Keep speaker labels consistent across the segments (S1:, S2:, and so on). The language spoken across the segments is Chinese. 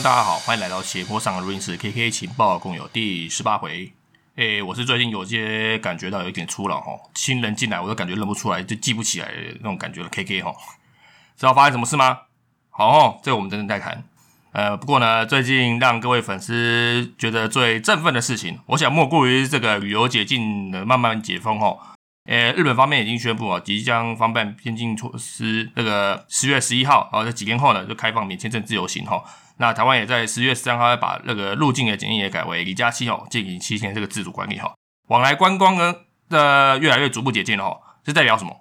S1: 大家好，欢迎来到斜坡上的录音室 KK 情报共有第十八回。诶，我是最近有些感觉到有一点粗老哈，新人进来我都感觉认不出来，就记不起来那种感觉了。KK 哈，知道发生什么事吗？好哦，这我们等等再谈。呃，不过呢，最近让各位粉丝觉得最振奋的事情，我想莫过于这个旅游解禁的慢慢解封哈。呃，日本方面已经宣布啊，即将方便边境措施，那个十月十一号，然后在几天后呢，就开放免签证自由行哈。那台湾也在十月十三号把那个入境的检疫也改为离家期哦，进行七天这个自主管理哈。往来观光呢的越来越逐步解禁了哈，这代表什么？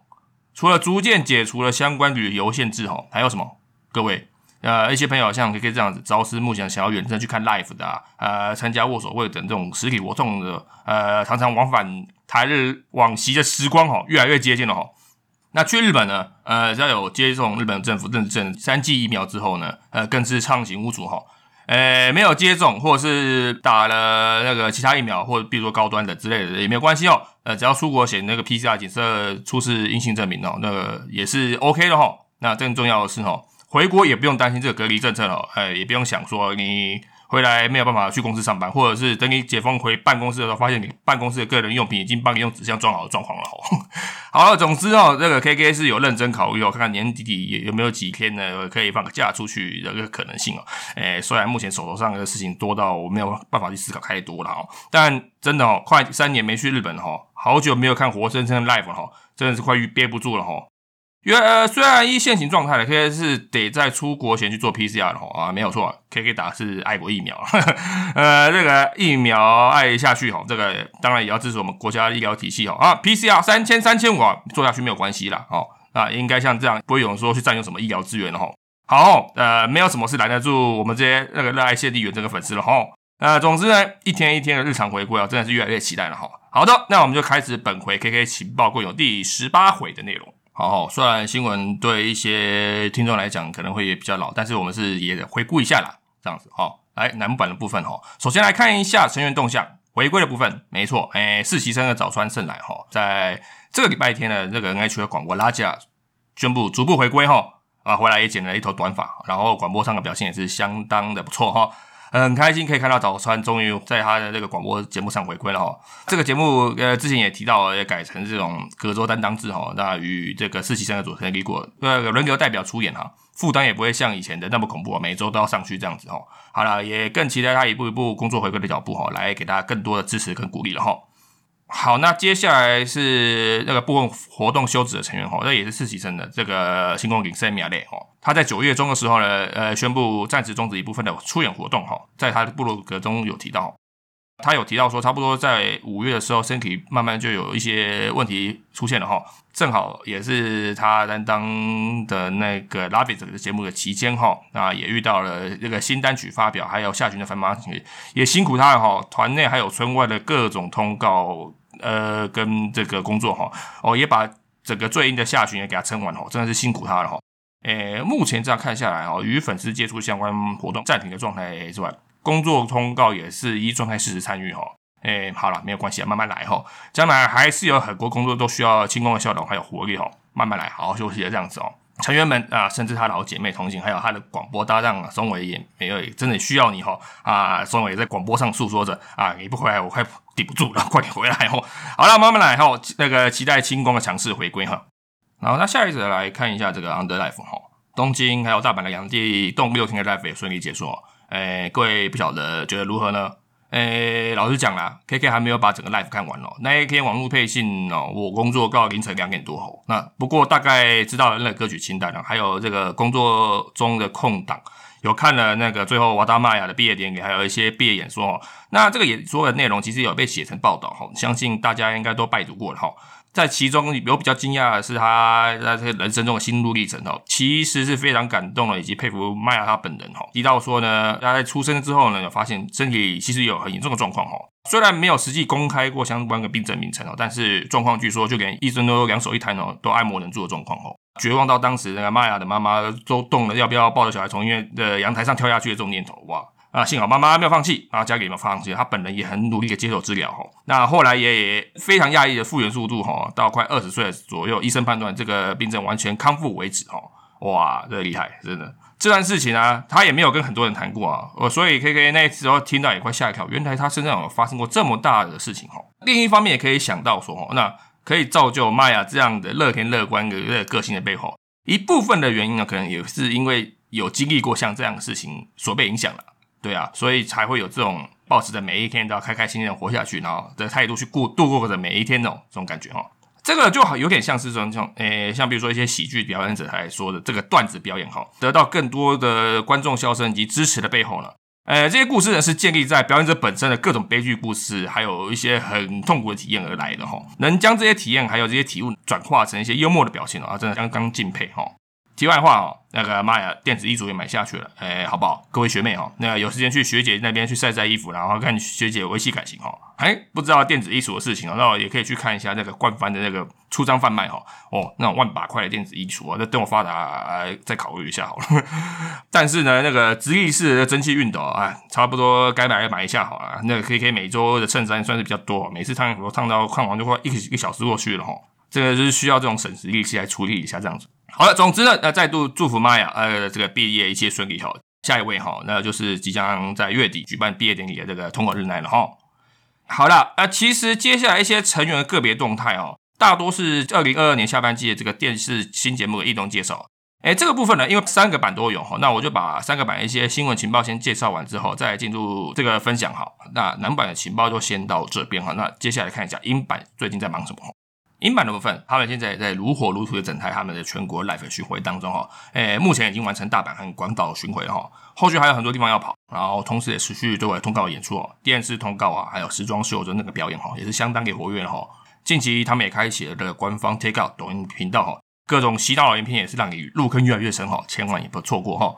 S1: 除了逐渐解除了相关旅游限制哈，还有什么？各位，呃，一些朋友像可以这样子，朝思暮想想要远征去看 live 的，呃，参加握手会等这种实体活动的，呃，常常往返台日往昔的时光哈，越来越接近了哈。那去日本呢？呃，在有接种日本政府认证三剂疫苗之后呢，呃，更是畅行无阻哈。呃，没有接种或者是打了那个其他疫苗，或者比如说高端的之类的也没有关系哦。呃，只要出国写那个 PCR 检测出示阴性证明哦，那个也是 OK 的哈。那更重要的是哈，回国也不用担心这个隔离政策哦，呃，也不用想说你。回来没有办法去公司上班，或者是等你解封回办公室的时候，发现你办公室的个人用品已经帮你用纸箱装好的状况了。好了，总之哦，这个 K K 是有认真考虑哦，看看年底底有没有几天呢，可以放个假出去这个可能性哦。诶，虽然目前手头上的事情多到我没有办法去思考太多了哦，但真的哦，快三年没去日本哈，好久没有看活生生的 live 哈，真的是快憋不住了原。呃，虽然一现行状态的 K K 是得在出国前去做 P C R 的哈啊，没有错，K K 打是爱国疫苗，呃，这个疫苗爱下去吼，这个当然也要支持我们国家医疗体系吼啊，P C R 三千三千五啊，做下去没有关系啦哦，啊，应该像这样不会有人说去占用什么医疗资源的哈。好，呃，没有什么事拦得住我们这些那个热爱谢地缘这个粉丝了吼。呃，总之呢，一天一天的日常回归啊，真的是越来越期待了哈。好的，那我们就开始本回 K K 情报共有第十八回的内容。好，虽然新闻对一些听众来讲可能会比较老，但是我们是也回顾一下啦，这样子好，来南版的部分哈，首先来看一下成员动向，回归的部分，没错，哎，实习生的早川胜来哈，在这个礼拜天的这个 NH 的广播拉架宣布逐步回归哈，啊，回来也剪了一头短发，然后广播上的表现也是相当的不错哈。很开心可以看到早川终于在他的这个广播节目上回归了哈。这个节目呃之前也提到也改成这种隔周担当制哈，那与这个实习生的组成李果呃轮流代表出演哈，负担也不会像以前的那么恐怖，每周都要上去这样子哈。好了，也更期待他一步一步工作回归的脚步哈，来给大家更多的支持跟鼓励了哈。好，那接下来是那个部分活动休止的成员哈，那也是实习生的这个星光顶 Sammy 啊哈，他在九月中的时候呢，呃，宣布暂时终止一部分的出演活动哈，在他的部落格中有提到。他有提到说，差不多在五月的时候，身体慢慢就有一些问题出现了哈，正好也是他担当的那个拉比这个节目的期间哈，那也遇到了这个新单曲发表，还有下旬的繁忙也辛苦他了哈，团内还有村外的各种通告，呃，跟这个工作哈，哦，也把整个最硬的下旬也给他撑完哈，真的是辛苦他了哈，诶，目前这样看下来哦，与粉丝接触相关活动暂停的状态之外。工作通告也是依状态事实参与哈，哎，好了，没有关系啊，慢慢来哈，将来还是有很多工作都需要轻功的笑容还有活力哈，慢慢来，好好休息的这样子哦。成员们啊，甚至他老姐妹同行，还有他的广播搭档松伟也没有真的需要你哈啊，松伟在广播上诉说着啊，你不回来我快顶不住了，快点回来哈。好了，慢慢来哈，那个期待轻功的强势回归哈。然后那下一则来看一下这个 Under Life 哈，东京还有大阪的两地动六天的 Life 也顺利结束。诶，各位不晓得觉得如何呢？诶，老实讲啦，K K 还没有把整个 live 看完哦。那一天网络配信哦，我工作到凌晨两点多吼。那不过大概知道了那个歌曲清单了，还有这个工作中的空档，有看了那个最后瓦达玛雅的毕业典礼，还有一些毕业演说哦。那这个演说的内容其实有被写成报道哈，相信大家应该都拜读过了哈。在其中有比较惊讶的是，他在这人生中的心路历程哦，其实是非常感动了，以及佩服玛雅他本人哈。提到说呢，他在出生之后呢，有发现身体其实有很严重的状况哦。虽然没有实际公开过相关的病症名称哦，但是状况据说就连医生都两手一摊哦，都爱莫能助的状况哦。绝望到当时那个玛雅的妈妈都动了要不要抱着小孩从医院的阳台上跳下去的这种念头哇。啊，幸好妈妈没有放弃，啊，家里没有放弃，他本人也很努力的接受治疗哈。那后来也非常讶异的复原速度哈，到快二十岁左右，医生判断这个病症完全康复为止哈。哇，这厉害，真的。这段事情啊，他也没有跟很多人谈过啊，我所以 K K 那时候听到也快吓一跳，原来他身上有发生过这么大的事情哦。另一方面也可以想到说哦，那可以造就麦雅这样的乐天乐观的个性的背后，一部分的原因呢，可能也是因为有经历过像这样的事情所被影响了，对啊，所以才会有这种保持着每一天都要开开心心的活下去，然后的态度去过度过的每一天的这种感觉哈。这个就好有点像是这种，诶，像比如说一些喜剧表演者来说的这个段子表演哈，得到更多的观众笑声以及支持的背后呢，呃，这些故事呢是建立在表演者本身的各种悲剧故事，还有一些很痛苦的体验而来的哈，能将这些体验还有这些体悟转化成一些幽默的表现啊，真的刚刚敬佩哈。题外话哦，那个妈呀，电子衣橱也买下去了，哎，好不好？各位学妹哈，那有时间去学姐那边去晒晒衣服，然后看学姐维系感情哈。哎，不知道电子衣橱的事情哦，那我也可以去看一下那个冠番的那个出张贩卖哈。哦，那种万把块的电子衣橱啊，那等我发达再考虑一下好了。但是呢，那个直立式的蒸汽熨斗啊，差不多该买买一下好了。那个 K K 每周的衬衫算是比较多，每次烫我烫到烫完就快一个一个小时过去了哈。这个就是需要这种省时利器来处理一下这样子。好了，总之呢，那再度祝福玛雅，呃，这个毕业一切顺利哈。下一位哈，那就是即将在月底举办毕业典礼的这个通过日奈了哈。好了，呃，其实接下来一些成员个别动态哦，大多是二零二二年下半季的这个电视新节目的异动介绍。哎，这个部分呢，因为三个版都有哈，那我就把三个版一些新闻情报先介绍完之后，再进入这个分享哈。那南版的情报就先到这边哈。那接下来看一下英版最近在忙什么。英版的部分，他们现在在如火如荼的展开他们的全国 live 巡回当中哈，诶，目前已经完成大阪和广岛巡回哈，后续还有很多地方要跑，然后同时也持续对外通告演出哦，电视通告啊，还有时装秀的那个表演哈，也是相当给活跃哈。近期他们也开启了这个官方 take out 抖音频道哈，各种洗脑影片也是让你入坑越来越深哈，千万也不错过哈。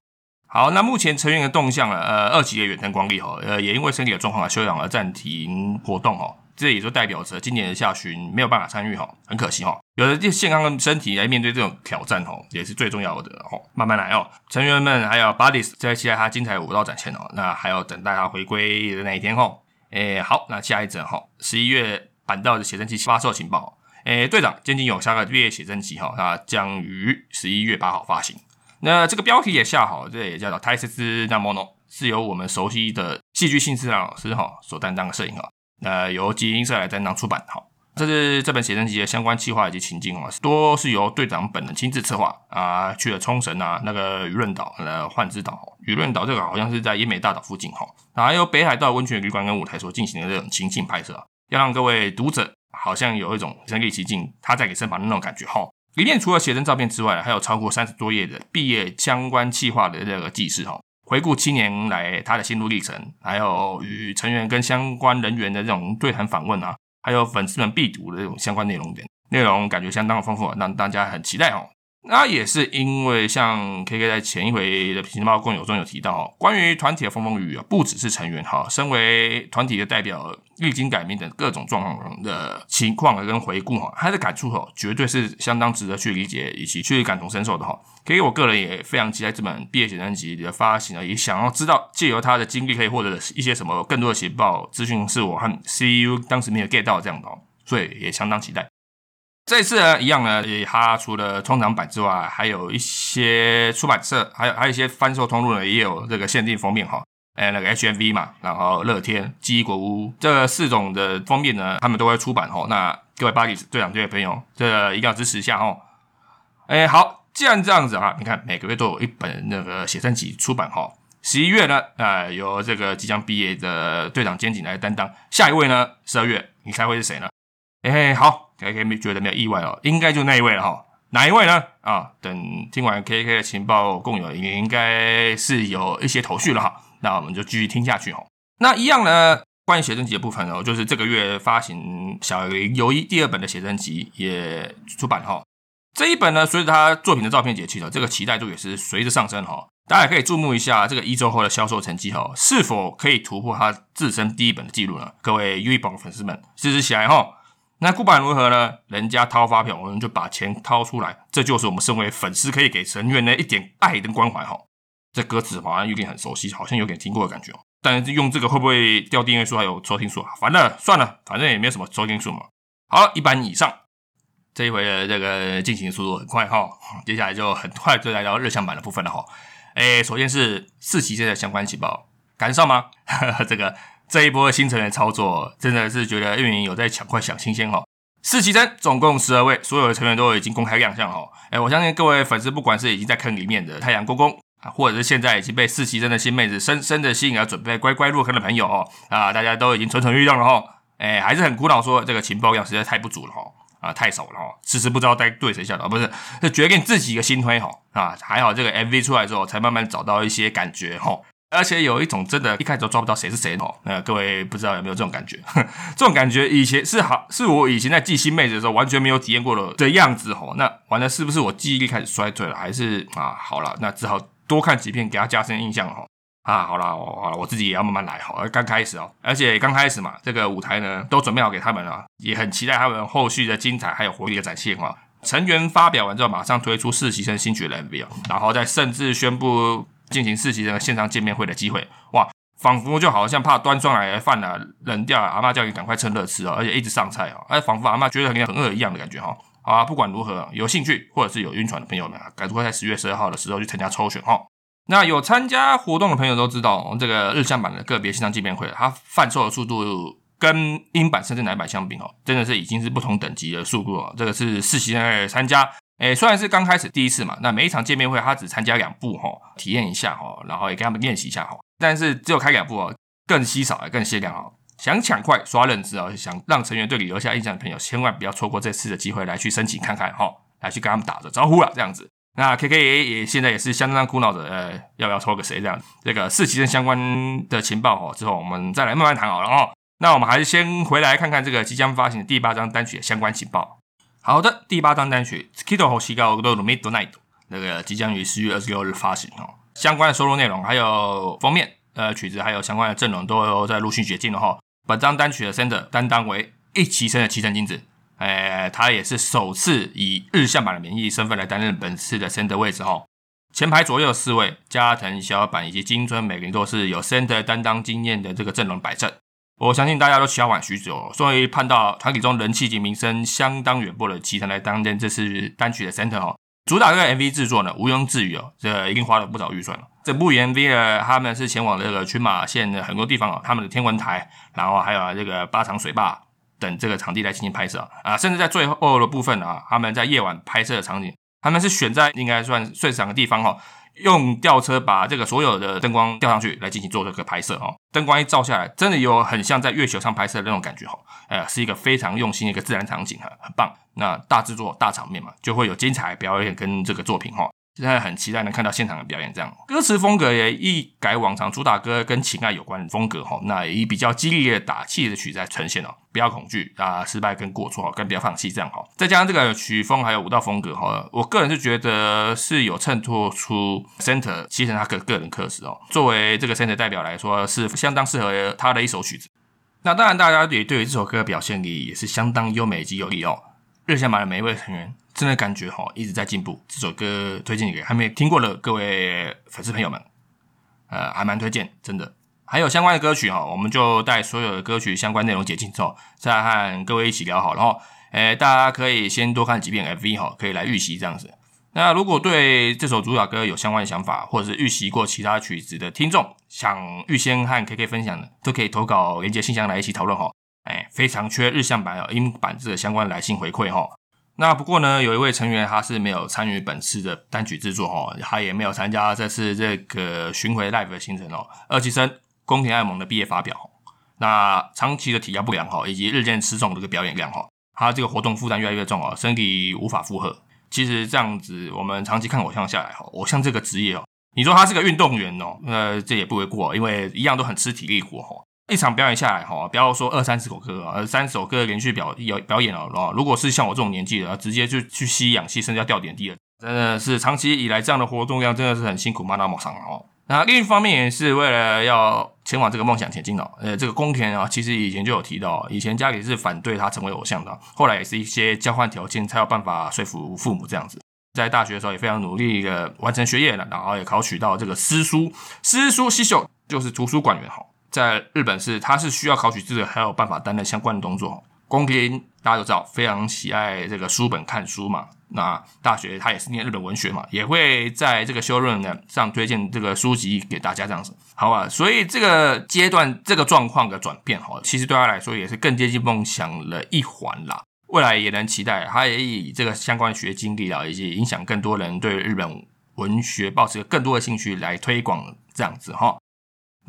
S1: 好，那目前成员的动向了，呃，二级的远程光力哈，呃，也因为身体的状况而休养而暂停活动哈。这也就代表着今年的下旬没有办法参与哈，很可惜哈。有的健康的身体来面对这种挑战哈，也是最重要的哦。慢慢来哦，成员们还有 Buddies 在期待他精彩舞蹈展现哦。那还要等待他回归的那一天哦。诶，好，那下一则哈，十一月板道的写真集发售情报。诶，队长菅井勇下个毕业写真集哈，那将于十一月八号发行。那这个标题也下好，这也叫做《泰斯兹纳莫诺》，是由我们熟悉的戏剧性质老师哈所担当的摄影哈。呃，由集英社来担当出版，哈，这是这本写真集的相关计划以及情境哦，多是由队长本人亲自策划啊，去了冲绳啊，那个舆论岛呃幻之岛，舆论岛这个好像是在奄美大岛附近哈，还有北海道温泉旅馆跟舞台所进行的这种情境拍摄，要让各位读者好像有一种身临其境，他在你身旁的那种感觉哈。里面除了写真照片之外，还有超过三十多页的毕业相关计划的这个记事哈。回顾七年来他的心路历程，还有与成员跟相关人员的这种对谈访问啊，还有粉丝们必读的这种相关内容点，内容感觉相当的丰富，让大家很期待哦。那也是因为像 K K 在前一回的情报共有中有提到，关于团体的风风雨雨啊，不只是成员哈，身为团体的代表，历经改名等各种状况的情况跟回顾哈，他的感触哈，绝对是相当值得去理解以及去感同身受的哈。K 我个人也非常期待这本毕业写真集的发行啊，也想要知道借由他的经历可以获得一些什么更多的情报资讯，是我和 C U 当时没有 get 到这样的，所以也相当期待。这次呢，一样呢，它除了通常版之外，还有一些出版社，还有还有一些贩售通路呢，也有这个限定封面哈，哎，那个 H M V 嘛，然后乐天、记忆国屋这四种的封面呢，他们都会出版哦。那各位巴黎队长、这位朋友，这一定要支持一下哦。哎，好，既然这样子啊，你看每个月都有一本那个写真集出版哈。十一月呢，呃，由这个即将毕业的队长肩井来担当。下一位呢，十二月，你猜会是谁呢？哎，好。K K 没觉得没有意外哦，应该就那一位了哈。哪一位呢？啊，等听完 K K 的情报共有，也应该是有一些头绪了哈。那我们就继续听下去哈。那一样呢，关于写真集的部分哦，就是这个月发行小林游一第二本的写真集也出版哈。这一本呢，随着他作品的照片解气了，这个期待度也是随着上升哈。大家也可以注目一下这个一周后的销售成绩哈，是否可以突破他自身第一本的记录呢？各位 U 一榜粉丝们，支持起来哈！那不管如何呢？人家掏发票，我们就把钱掏出来，这就是我们身为粉丝可以给成员的一点爱跟关怀哈。这歌词好像有点很熟悉，好像有点听过的感觉哦。但是用这个会不会掉订阅数还有收听数啊？反正算了，反正也没有什么收听数嘛。好，一般以上。这一回的这个进行速度很快哈，接下来就很快就来到日向版的部分了哈。哎，首先是四期的相关情报，赶上吗？这个这一波新成员操作，真的是觉得运营有在抢快抢新鲜哈。四期生总共十二位，所有的成员都已经公开亮相哈。哎，我相信各位粉丝，不管是已经在坑里面的太阳公公啊，或者是现在已经被四期生的新妹子深深的吸引而准备乖乖入坑的朋友哦，啊，大家都已经蠢蠢欲动了哈。哎，还是很苦恼，说这个情报量实在太不足了哈。啊，太少了哈，迟迟不知道该对谁下手，不是，是决定自己一个心推哈啊，还好这个 MV 出来之后，才慢慢找到一些感觉哈，而且有一种真的，一开始都抓不到谁是谁哦。那各位不知道有没有这种感觉？这种感觉以前是好，是我以前在记新妹子的时候完全没有体验过的的样子哈。那完了是不是我记忆力开始衰退了，还是啊好了，那只好多看几片给他加深印象哈。啊，好了，好了，我自己也要慢慢来哈。刚开始哦，而且刚开始嘛，这个舞台呢都准备好给他们了，也很期待他们后续的精彩还有活力的展现哈。成员发表完之后，马上推出实习生新曲的 MV 哦，然后再甚至宣布进行实习生线上见面会的机会，哇，仿佛就好像怕端上来饭啊冷掉，阿妈叫你赶快趁热吃哦，而且一直上菜哦，哎，仿佛阿妈觉得很很饿一样的感觉哈。啊，不管如何，有兴趣或者是有晕船的朋友们，赶快在十月十二号的时候去参加抽选哈。那有参加活动的朋友都知道，这个日向版的个别线上见面会，它贩售的速度跟英版甚至奶版相比哦，真的是已经是不同等级的速度了。这个是四期在参加，诶，虽然是刚开始第一次嘛，那每一场见面会他只参加两部哈，体验一下哈，然后也跟他们练习一下哈，但是只有开两部哦，更稀少更限量哦。想抢快刷认知哦，想让成员对你留下印象的朋友，千万不要错过这次的机会，来去申请看看哈，来去跟他们打着招呼了这样子。那 K K 也也现在也是相当苦恼的，呃，要不要抽个谁这样？这个四期生相关的情报哦，之后我们再来慢慢谈好了哦。那我们还是先回来看看这个即将发行的第八张单曲的相关情报。好的，第八张单曲《Skido 和西高都 Midnight》，那个即将于十月二十六日发行哦。相关的收录内容还有封面、呃曲子，还有相关的阵容都有在陆续解禁了哈。本张单曲的 center 担当为一期生的齐藤金子。哎，他也是首次以日向版的名义身份来担任本次的 center 位置哈。前排左右四位加藤、小板以及金尊，每个人都是有 center 担当经验的这个阵容摆正。我相信大家都期望许久，终于盼到团体中人气及名声相当远播的齐藤来担任这次单曲的 center 哈。主打这个 MV 制作呢，毋庸置疑哦，这一定花了不少预算了。这部 MV 呢，他们是前往这个群马县的很多地方哦，他们的天文台，然后还有这个八场水坝。等这个场地来进行拍摄啊，甚至在最后的部分啊，他们在夜晚拍摄的场景，他们是选在应该算最闪的地方哈，用吊车把这个所有的灯光吊上去来进行做这个拍摄哦，灯光一照下来，真的有很像在月球上拍摄的那种感觉哈，呃，是一个非常用心的一个自然场景哈，很棒。那大制作大场面嘛，就会有精彩表演跟这个作品哈。现在很期待能看到现场的表演，这样歌词风格也一改往常，主打歌跟情爱有关的风格哈，那以比较激励的打气的曲在呈现哦，不要恐惧啊，失败跟过错，更不要放弃这样哈。再加上这个曲风还有舞蹈风格哈，我个人是觉得是有衬托出 Center 其实他个个人特色哦。作为这个 Center 代表来说，是相当适合他的一首曲子。那当然，大家也对于这首歌的表现力也是相当优美及有力哦。日向版的每一位成员，真的感觉哈一直在进步。这首歌推荐给还没听过的各位粉丝朋友们，呃，还蛮推荐，真的。还有相关的歌曲哈，我们就带所有的歌曲相关内容解禁之后，再和各位一起聊好。然后，诶，大家可以先多看几遍 FV 哈，可以来预习这样子。那如果对这首主打歌有相关的想法，或者是预习过其他曲子的听众，想预先和 KK 分享的，都可以投稿连接信箱来一起讨论哈。哎，非常缺日向版哦，英版这个相关来信回馈哈。那不过呢，有一位成员他是没有参与本次的单曲制作哈，他也没有参加这次这个巡回 live 的行程哦。二期生宫田爱萌的毕业发表，那长期的体压不良哈，以及日渐吃重的一个表演量哈，他这个活动负担越来越重哦，身体无法负荷。其实这样子，我们长期看偶像下来哈，偶像这个职业哦，你说他是个运动员哦，呃，这也不为过，因为一样都很吃体力活哈。一场表演下来，哈，不要说二三十首歌啊，三首歌连续表有表演了，如果是像我这种年纪的，直接就去吸氧气，甚至要掉点滴了，真的是长期以来这样的活动量真的是很辛苦，蛮那么长哦。那另一方面也是为了要前往这个梦想前进哦。呃，这个宫田啊，其实以前就有提到，以前家里是反对他成为偶像的，后来也是一些交换条件才有办法说服父母这样子。在大学的时候也非常努力的完成学业了，然后也考取到这个师叔，师叔西秀就是图书馆员哈。在日本是，他是需要考取资格，还有办法担任相关的工作。宫田大家都知道，非常喜爱这个书本看书嘛。那大学他也是念日本文学嘛，也会在这个修论呢上推荐这个书籍给大家这样子，好吧？所以这个阶段这个状况的转变哈，其实对他来说也是更接近梦想了一环啦。未来也能期待，他也以这个相关学经历啊，以及影响更多人对日本文学保持更多的兴趣来推广这样子哈。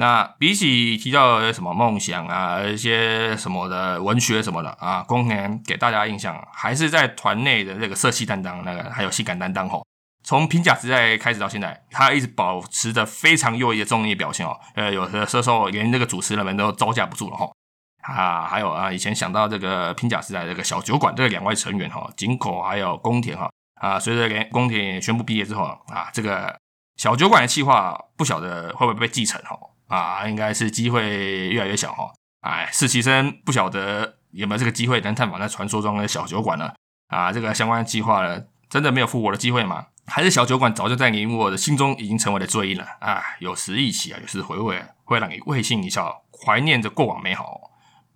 S1: 那比起提到什么梦想啊，一些什么的文学什么的啊，宫田给大家印象还是在团内的那个色气担当，那个还有性感担当吼。从平甲时代开始到现在，他一直保持着非常优异的综艺表现哦。呃，有的时候连这个主持人们都招架不住了哈。啊，还有啊，以前想到这个平甲时代这个小酒馆这两位成员哈，井口还有宫田哈啊，随着连宫田也宣布毕业之后啊，这个小酒馆的计划不晓得会不会被继承哈。啊，应该是机会越来越小哈。哎，实习生不晓得有没有这个机会能探访那传说中的小酒馆呢？啊，这个相关计划呢，真的没有复活的机会吗？还是小酒馆早就在你我的心中已经成为了追忆了？啊，有时忆起啊，有时回味，会让你会心一笑，怀念着过往美好。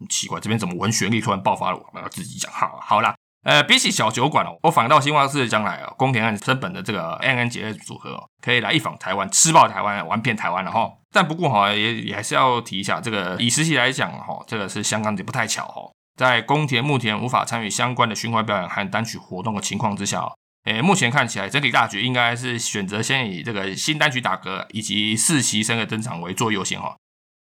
S1: 奇怪，这边怎么文学力突然爆发了？我要自己讲。好，好啦。呃，比起小酒馆哦，我反倒希望是将来哦，宫田和真本的这个 N N 节组合哦，可以来一访台湾，吃爆台湾，玩遍台湾了哈。但不过哈，也也还是要提一下，这个以实习来讲哈，这个是香港的不太巧哈。在宫田目前无法参与相关的巡回表演和单曲活动的情况之下，诶，目前看起来整体大局应该是选择先以这个新单曲打歌以及实习生的登场为做优先哈。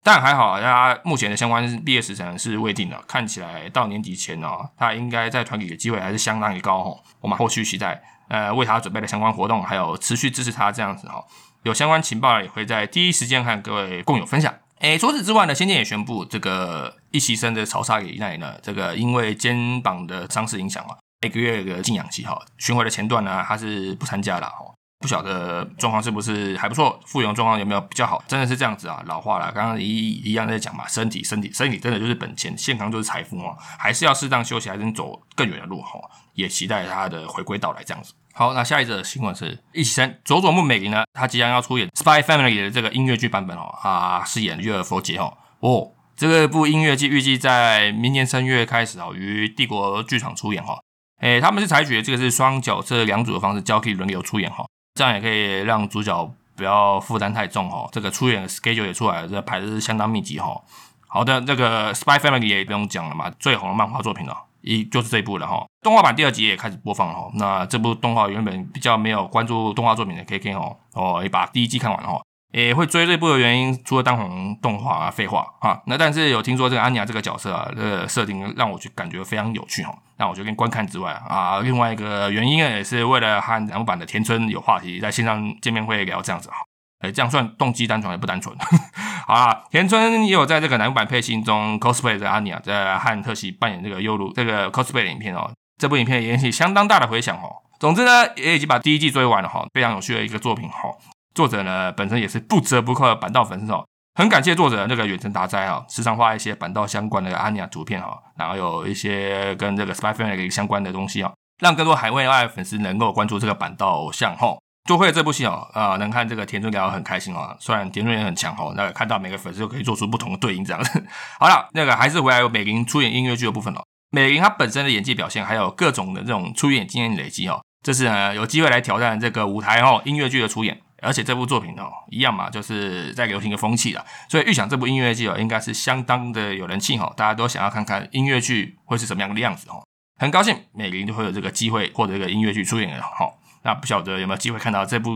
S1: 但还好，他目前的相关毕业时程是未定的，看起来到年底前呢，他应该在团体的机会还是相当于高哈。我们后续期待，呃，为他准备的相关活动，还有持续支持他这样子哈。有相关情报也会在第一时间和各位共有分享。诶，除此之外呢，先前也宣布这个一席生的曹沙野奈呢，这个因为肩膀的伤势影响啊，每个月的静养期哈，巡回的前段呢，他是不参加了哈。不晓得状况是不是还不错，复原状况有没有比较好？真的是这样子啊，老化了。刚刚一一样在讲嘛，身体身体身体真的就是本钱，健康就是财富哦，还是要适当休息，还能走更远的路哈。也期待他的回归到来这样子。好，那下一则新闻是一起生佐佐木美玲呢，她即将要出演《Spy Family》的这个音乐剧版本哦，啊，饰演月尔佛杰哦。哦，这个部音乐剧预计在明年三月开始哦，于帝国剧场出演哈。诶，他们是采取这个是双角色两组的方式交替轮流出演哈。这样也可以让主角不要负担太重哦。这个出演 schedule 也出来了，这排的是相当密集哈。好的，这个 Spy Family 也不用讲了嘛，最红的漫画作品了，一就是这一部了哈。动画版第二集也开始播放了哈。那这部动画原本比较没有关注动画作品的 KK 哦，哦也把第一季看完了哈。也会追这部的原因，除了当红动画啊，废话啊，那但是有听说这个安妮亚这个角色啊，这个设定让我就感觉非常有趣哈。那我就跟观看之外啊，另外一个原因也是为了和南版的田村有话题，在线上见面会聊这样子哈。哎，这样算动机单纯还不单纯？好啦，田村也有在这个南版配信中 cosplay 的安妮亚，在汉特西扮演这个优鲁这个 cosplay 的影片哦。这部影片引起相当大的回响哦。总之呢，也已经把第一季追完了哈，非常有趣的一个作品哈。作者呢本身也是不折不扣的板道粉丝哦，很感谢作者那个远程打灾啊，时常画一些板道相关的阿尼亚图片哈，然后有一些跟这个 Spy Family 相关的东西啊，让更多海外外粉丝能够关注这个板道偶像哈。做会这部戏哦，啊，能看这个田中聊很开心哦，虽然田中也很强哦，那看到每个粉丝都可以做出不同的对应这样子。好了，那个还是回来有美玲出演音乐剧的部分哦，美玲她本身的演技表现，还有各种的这种出演经验累积哦，这次呢有机会来挑战这个舞台哦，音乐剧的出演。而且这部作品哦，一样嘛，就是在流行的风气了，所以预想这部音乐剧哦，应该是相当的有人气哈，大家都想要看看音乐剧会是什么样的样子哦。很高兴每个人都会有这个机会获得一个音乐剧出演的哈，那不晓得有没有机会看到这部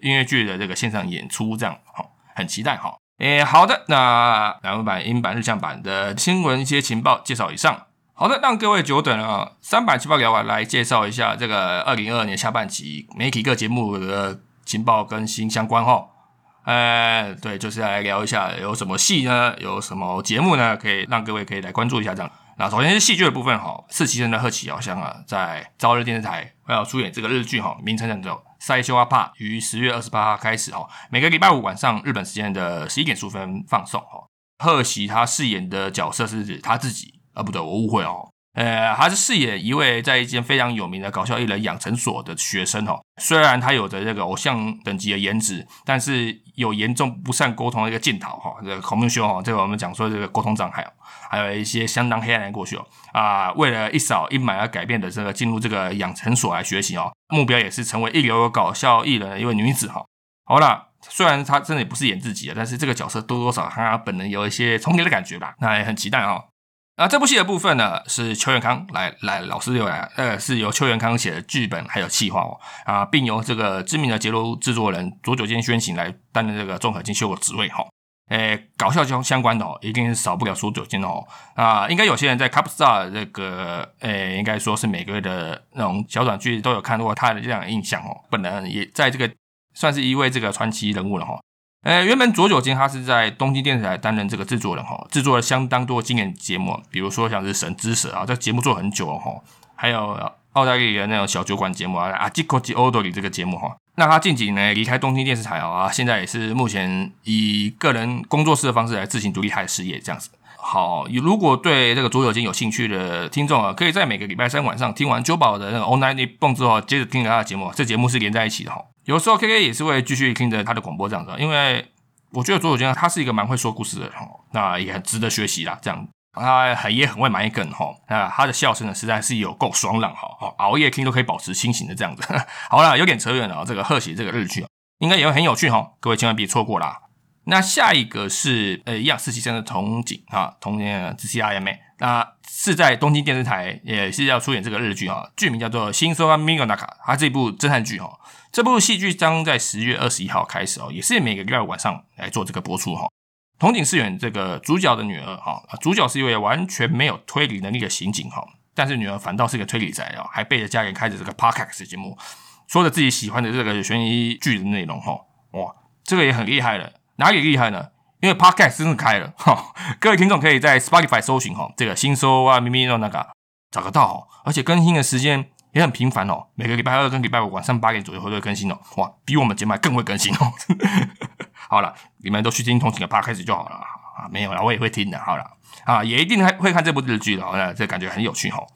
S1: 音乐剧的这个线上演出这样哈，很期待哈。诶，好的，那两版、英版、日向版的新闻一些情报介绍以上，好的，让各位久等了，三版情报聊完，来介绍一下这个二零二二年下半期媒体各节目的。情报更新相关哈，呃，对，就是来聊一下有什么戏呢？有什么节目呢？可以让各位可以来关注一下这样。那首先是戏剧的部分哈，四期生的贺启遥香啊，在朝日电视台要出演这个日剧哈，名称叫做《塞修阿帕》，于十月二十八号开始哈，每个礼拜五晚上日本时间的十一点十五分放送哈。贺喜他饰演的角色是指他自己啊，不对，我误会哦。呃，他是饰演一位在一间非常有名的搞笑艺人养成所的学生哈。虽然他有着这个偶像等级的颜值，但是有严重不善沟通的一个镜头哈，这个口木修哈，这个我们讲说这个沟通障碍，还有一些相当黑暗的过去哦。啊，为了一扫阴霾而改变的这个进入这个养成所来学习哦，目标也是成为一流搞笑艺人的一位女子哈。好了，虽然她真的也不是演自己的，但是这个角色多多少她本人有一些重叠的感觉吧，那也很期待哦。那这部戏的部分呢，是邱元康来来老师又来，呃，是由邱元康写的剧本还有企划哦，啊，并由这个知名的节目制作人左久间宣行来担任这个综合进修的职位哈。诶，搞笑相相关的哦，一定是少不了左久间哦。啊，应该有些人在 Capstar 这个，诶，应该说是每个月的那种小短剧都有看过他的这样的印象哦。本人也在这个算是一位这个传奇人物了哈。呃，原本左久间他是在东京电视台担任这个制作人哈，制作了相当多经典节目，比如说像是《神之蛇》啊，这节目做很久了哈，还有澳大利亚那种小酒馆节目啊，啊，吉科吉欧多里这个节目哈。那他近几年离开东京电视台啊，现在也是目前以个人工作室的方式来自行独立开事业这样子。好，如果对这个左久间有兴趣的听众啊，可以在每个礼拜三晚上听完九宝的那个 Online 蹦之后，接着听他的节目，这节目是连在一起的哈。有时候 K K 也是会继续听着他的广播这样子，因为我觉得左久间他是一个蛮会说故事的人，那也很值得学习啦。这样他很也很会埋梗哈，那，他的笑声呢实在是有够爽朗哈，熬夜听都可以保持清醒的这样子。好了，有点扯远了，这个贺喜这个日剧应该也会很有趣哈，各位千万别错过啦。那下一个是呃一样实习生的童景啊，童年之 C I M A，那是在东京电视台也是要出演这个日剧哈，剧名叫做《新说啊 Migo Naka》，它这部侦探剧哈。这部戏剧将在十月二十一号开始哦，也是每个礼拜晚上来做这个播出哈。童景饰演这个主角的女儿哈，主角是一位完全没有推理能力的刑警哈，但是女儿反倒是一个推理仔哦，还背着家人开着这个 podcast 节目，说着自己喜欢的这个悬疑剧的内容哈。哇，这个也很厉害了，哪里厉害呢？因为 podcast 真的开了哈，各位听众可以在 Spotify 搜寻哈，这个新搜啊咪咪那个找得到哦，而且更新的时间。也很频繁哦，每个礼拜二跟礼拜五晚上八点左右会会更新哦。哇，比我们节目还更会更新哦。好了，你们都去听通情的 p 开始就好了啊。没有了，我也会听的。好了啊，也一定还会看这部日剧的。那这感觉很有趣哈。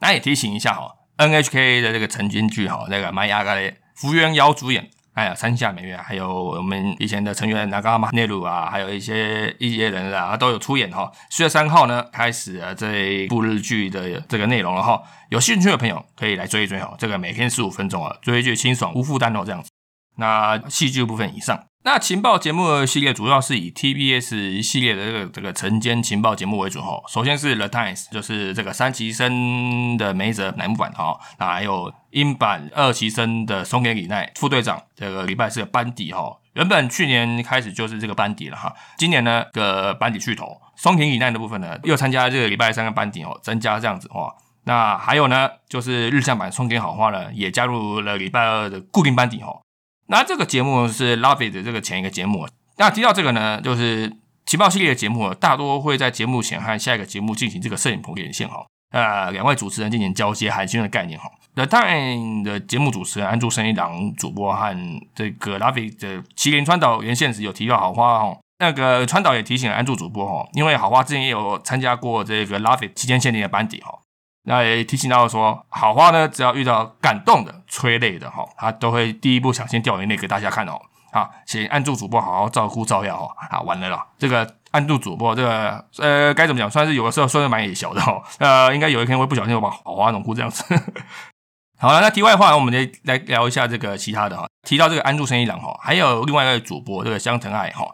S1: 那也提醒一下哈，NHK 的这个晨间剧哈，那个玛雅嘎的福原遥主演。哎呀，山下美月，还有我们以前的成员那个马内鲁啊，还有一些一些人啊，都有出演哈。四月三号呢，开始了这一部日剧的这个内容了哈。有兴趣的朋友可以来追一追哦。这个每天十五分钟啊，追剧清爽无负担哦，这样子。那戏剧部分以上。那情报节目系列主要是以 TBS 系列的这个这个晨间情报节目为主哈。首先是 The Times，就是这个三崎生的梅泽乃木坂哈。那还有英版二崎生的松田里奈副队长，这个礼拜是个班底哈。原本去年开始就是这个班底了哈。今年呢个班底去头，松田里奈的部分呢又参加这个礼拜三个班底哦，增加这样子哈。那还有呢就是日向版松田好花呢也加入了礼拜二的固定班底哈。那这个节目是 Love It 的这个前一个节目。那提到这个呢，就是情报系列的节目，大多会在节目前和下一个节目进行这个摄影棚连线哈。呃，两位主持人进行交接寒暄的概念哈。The Time 的节目主持人安住生一郎主播和这个 Love It 的麒麟川岛原现时有提到好花哈。那个川岛也提醒了安住主播哈，因为好花之前也有参加过这个 Love It 期间限定的班底哈。那也提醒到说，好花呢，只要遇到感动的、催泪的哈，他都会第一步抢先掉眼泪给大家看哦。好，请按住主播好好照顾照料哦。好，完了啦，这个按住主播，这个呃该怎么讲，算是有的时候算是蛮野小的哈。呃，应该有一天会不小心把好花弄哭这样子。好了，那题外话，我们来来聊一下这个其他的哈。提到这个安住生一郎哈，还有另外一位主播这个香藤爱哈，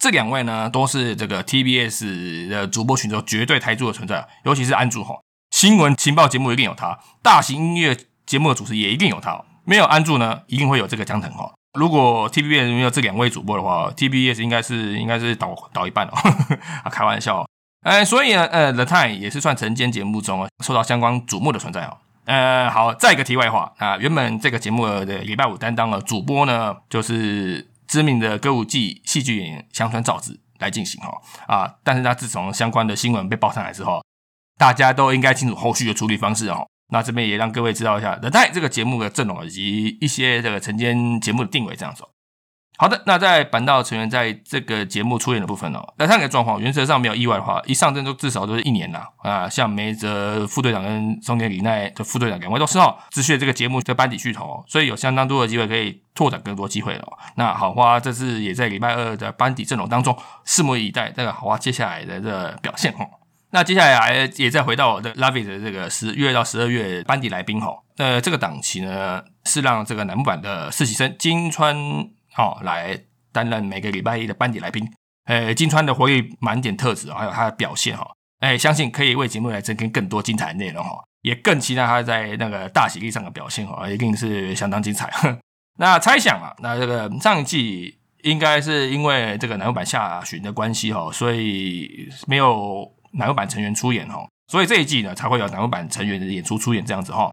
S1: 这两位呢都是这个 TBS 的主播群中绝对台柱的存在，尤其是安住哈。新闻情报节目一定有他，大型音乐节目的主持也一定有他。没有安住呢，一定会有这个江腾哈。如果 TBS 没有这两位主播的话，TBS 应该是应该是倒倒一半哦。啊，开玩笑。哎，所以呢，呃，The Time 也是算晨间节目中受到相关瞩目的存在哦。呃，好，再一个题外话啊，原本这个节目的礼拜五担当的主播呢，就是知名的歌舞伎戏剧演员香川照之来进行哈啊，但是他自从相关的新闻被爆上来之后。大家都应该清楚后续的处理方式哦。那这边也让各位知道一下《thetai》这个节目的阵容以及一些这个晨间节目的定位这样子。好的，那在板道成员在这个节目出演的部分哦，来看个状况，原则上没有意外的话，一上阵都至少都是一年啦啊，像梅泽副队长跟松田里奈的副队长两位都是哦，自谑这个节目的班底巨头，所以有相当多的机会可以拓展更多机会了。那好花这次也在礼拜二的班底阵容当中，拭目以待这个好花接下来的这表现哦。那接下来也再回到我的 Love It 的这个十月到十二月班底来宾哈，那这个档期呢是让这个楠木版的实习生金川。哦，来担任每个礼拜一的班底来宾。呃，金川的活力满点特质，还有他的表现哈，哎，相信可以为节目来增添更多精彩的内容哈。也更期待他在那个大喜力上的表现哈，一定是相当精彩。那猜想啊，那这个上一季应该是因为这个南木版下旬的关系哈，所以没有南木版成员出演哈，所以这一季呢才会有南木版成员的演出出演这样子哈。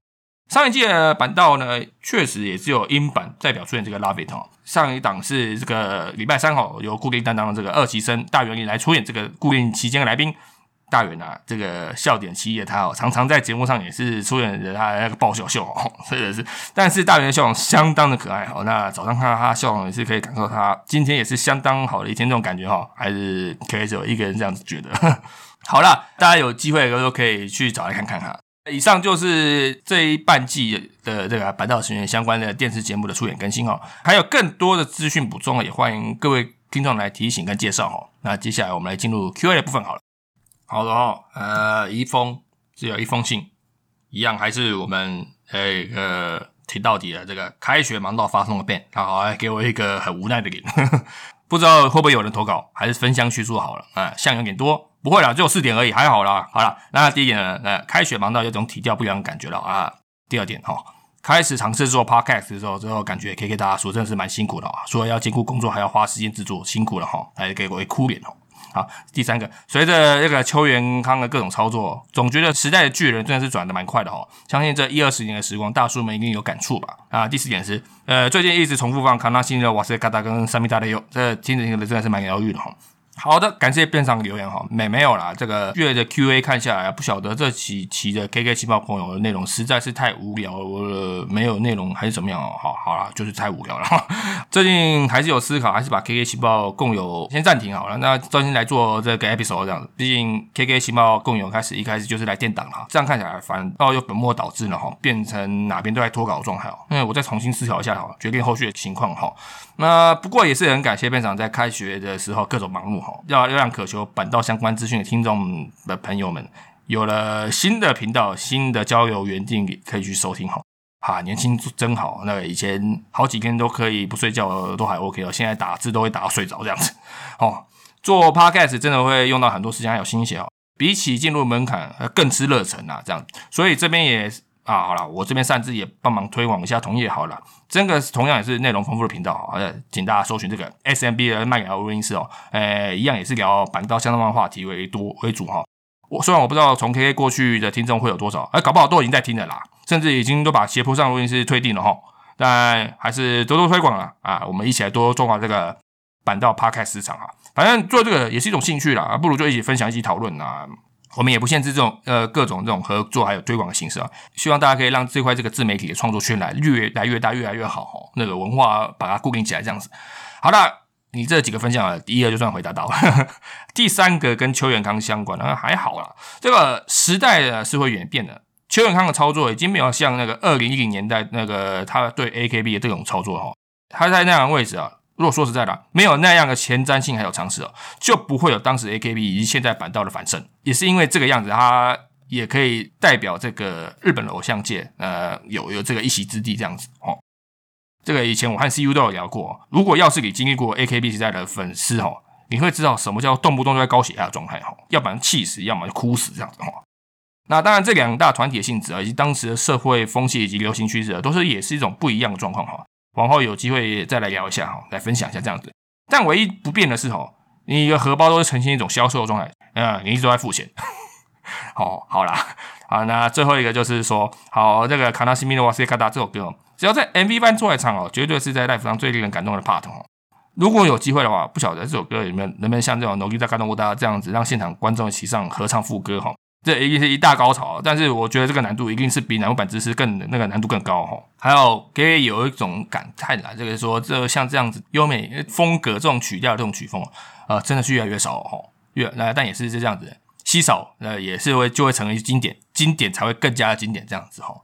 S1: 上一季的板道呢，确实也只有英版代表出演这个 Love It 哦。上一档是这个礼拜三号由固定担当的这个二期生大元里来出演这个固定期间的来宾。大元啊，这个笑点奇异的他哦，常常在节目上也是出演着他那个爆笑秀哦，真的是。但是大元的笑容相当的可爱哦。那早上看到他笑容也是可以感受他今天也是相当好的一天这种感觉哈，还是可以只有一个人这样子觉得。好了，大家有机会的时候可以去找来看看哈。以上就是这一半季的这个白道成员相关的电视节目的出演更新哦，还有更多的资讯补充，也欢迎各位听众来提醒跟介绍哦。那接下来我们来进入 Q&A 的部分好了。好的哦，呃，一封只有一封信，一样还是我们呃一个挺到底的这个开学忙到发送的 Ben，他好来给我一个很无奈的脸，不知道会不会有人投稿，还是分享叙述好了啊，像有点多。不会啦，只有四点而已，还好啦。好了，那第一点呢，呃，开学忙到有种体调不一样的感觉了啊。第二点哈，开始尝试做 podcast 的时候，之后感觉 K K 大家说真的是蛮辛苦的啊，除了要兼顾工作，还要花时间制作，辛苦了哈，来给我一哭脸哦。好，第三个，随着这个邱元康的各种操作，总觉得时代的巨人真的是转的蛮快的哈。相信这一二十年的时光，大叔们一定有感触吧？啊，第四点是，呃，最近一直重复放康纳新的瓦斯卡达跟三米大的油，这听着听着真的是蛮疗愈的哈。好的，感谢边上留言哈，没没有啦，这个月的 Q A 看下来，不晓得这几期的 K K 情报朋友的内容实在是太无聊了，没有内容还是怎么样哦？好好了，就是太无聊了。最近还是有思考，还是把 K K 情报共有先暂停好了，那专心来做这个 episode 这样子。毕竟 K K 情报共有开始一开始就是来垫档哈，这样看起来反倒又本末倒置了哈，变成哪边都在脱稿状态哦。那我再重新思考一下哈，决定后续的情况哈。那不过也是很感谢班长在开学的时候各种忙碌哈，要要让渴求板道相关资讯的听众的朋友们有了新的频道、新的交友园地可以去收听哈。哈，年轻真好，那以前好几天都可以不睡觉都还 OK 哦，现在打字都会打到睡着这样子。哦，做 Podcast 真的会用到很多时间还有心血哦，比起进入门槛更吃热忱啊这样，所以这边也。啊，好了，我这边擅自也帮忙推广一下同业好了，这个同样也是内容丰富的频道，好的，请大家搜寻这个 S M B 的麦聊录音室哦，诶，一样也是聊板道相关的话题为多为主哈。我虽然我不知道从 K K 过去的听众会有多少，哎，搞不好都已经在听了啦，甚至已经都把斜坡上录音室推定了哈，但还是多多推广了啊，我们一起来多做好这个板道 Podcast 市场啊，反正做这个也是一种兴趣啦，不如就一起分享，一起讨论啊。我们也不限制这种呃各种这种合作还有推广的形式啊，希望大家可以让这块这个自媒体的创作圈来越来越大越来越好哈，那个文化把它固定起来这样子。好了，你这几个分享啊，第一个就算回答到了，第三个跟邱元康相关的还好啦，这个时代呢是会演变的，邱元康的操作已经没有像那个二零一零年代那个他对 AKB 的这种操作哈，他在那样的位置啊。如果说实在的，没有那样的前瞻性还有尝试哦，就不会有当时 AKB 以及现在板道的反胜。也是因为这个样子，他也可以代表这个日本的偶像界，呃，有有这个一席之地这样子哦。这个以前我和 CU 都有聊过，如果要是你经历过 AKB 时代的粉丝哦，你会知道什么叫动不动就在高血压的状态哈，要不然气死，要么就哭死这样子哈。那当然，这两大团体的性质啊，以及当时的社会风气以及流行趋势，都是也是一种不一样的状况哈。往后有机会再来聊一下哈，来分享一下这样子。但唯一不变的是哈，你的荷包都是呈现一种销售的状态，啊，你一直都在付钱。好，好啦，好，那最后一个就是说，好，这个卡纳西米诺瓦西卡达这首歌，只要在 MV 版出来唱哦，绝对是在 live 上最令人感动的 part 哦。如果有机会的话，不晓得这首歌里面能不能像这种努力在感动我大家这样子，让现场观众一起上合唱副歌哈。这一定是一大高潮。但是我觉得这个难度一定是比南木板知识更那个难度更高哈。还有可以有一种感叹啦，这个说这像这样子优美风格这种曲调这种曲风啊，真的是越来越少哈。越那但也是这样子，稀少呃也是会就会成为经典，经典才会更加的经典这样子哈。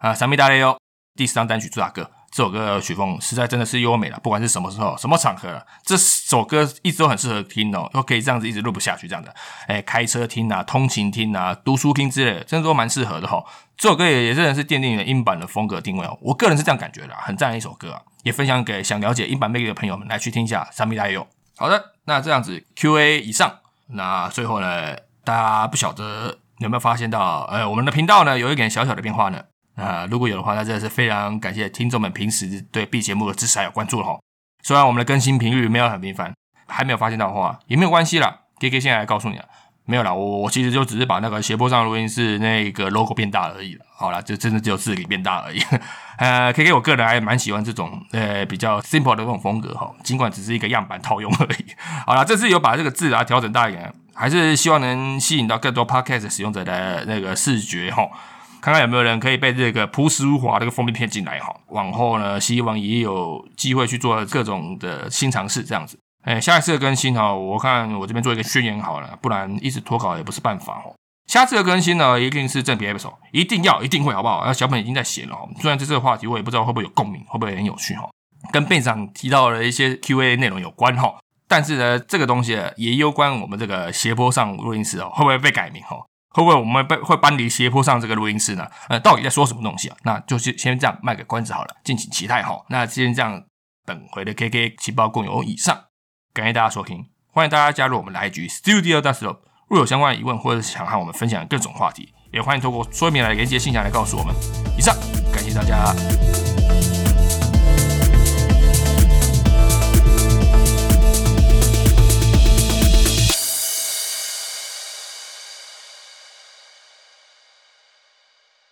S1: 啊，三米大雷哟，第四张单曲主打歌。这首歌曲风实在真的是优美了，不管是什么时候、什么场合，这首歌一直都很适合听哦，都可以这样子一直录不下去这样的。哎，开车听啊，通勤听啊，读书听之类，真的都蛮适合的哈。这首歌也也真的是奠定了英版的风格定位哦，我个人是这样感觉的，很赞的一首歌啊，也分享给想了解英版魅力的朋友们来去听一下。三米大有好的，那这样子 Q&A 以上，那最后呢，大家不晓得有没有发现到，呃，我们的频道呢有一点小小的变化呢？啊，如果有的话，那真的是非常感谢听众们平时对 B 节目的支持还有关注了哈。虽然我们的更新频率没有很频繁，还没有发现到的话，也没有关系啦。K K 现在来告诉你啊，没有啦，我我其实就只是把那个斜坡上录音室那个 logo 变大而已了。好了，就真的只有字体变大而已。呃，K K 我个人还蛮喜欢这种呃比较 simple 的这种风格哈，尽管只是一个样板套用而已。好了，这次有把这个字啊调整大一点，还是希望能吸引到更多 Podcast 使用者的那个视觉哈。看看有没有人可以被这个朴实无华这个封面骗进来哈，往后呢，希望也有机会去做各种的新尝试这样子。哎，下一次更新哈，我看我这边做一个宣言好了，不然一直拖稿也不是办法哦。下次的更新呢，一定是正品 episode，一定要一定会好不好？那小本已经在写了，虽然这次的话题我也不知道会不会有共鸣，会不会很有趣哈，跟店长提到了一些 Q&A 内容有关哈，但是呢，这个东西也攸关我们这个斜坡上录音室哦，会不会被改名哈？会不会我们被会搬离斜坡上这个录音室呢？呃，到底在说什么东西啊？那就先先这样卖个关子好了，敬请期待哈。那先这样，本回的 KK 情报共有以上，感谢大家收听，欢迎大家加入我们的 IG Studio d u s t l o 若有相关的疑问或者是想和我们分享各种话题，也欢迎透过说明来连接信箱来告诉我们。以上，感谢大家。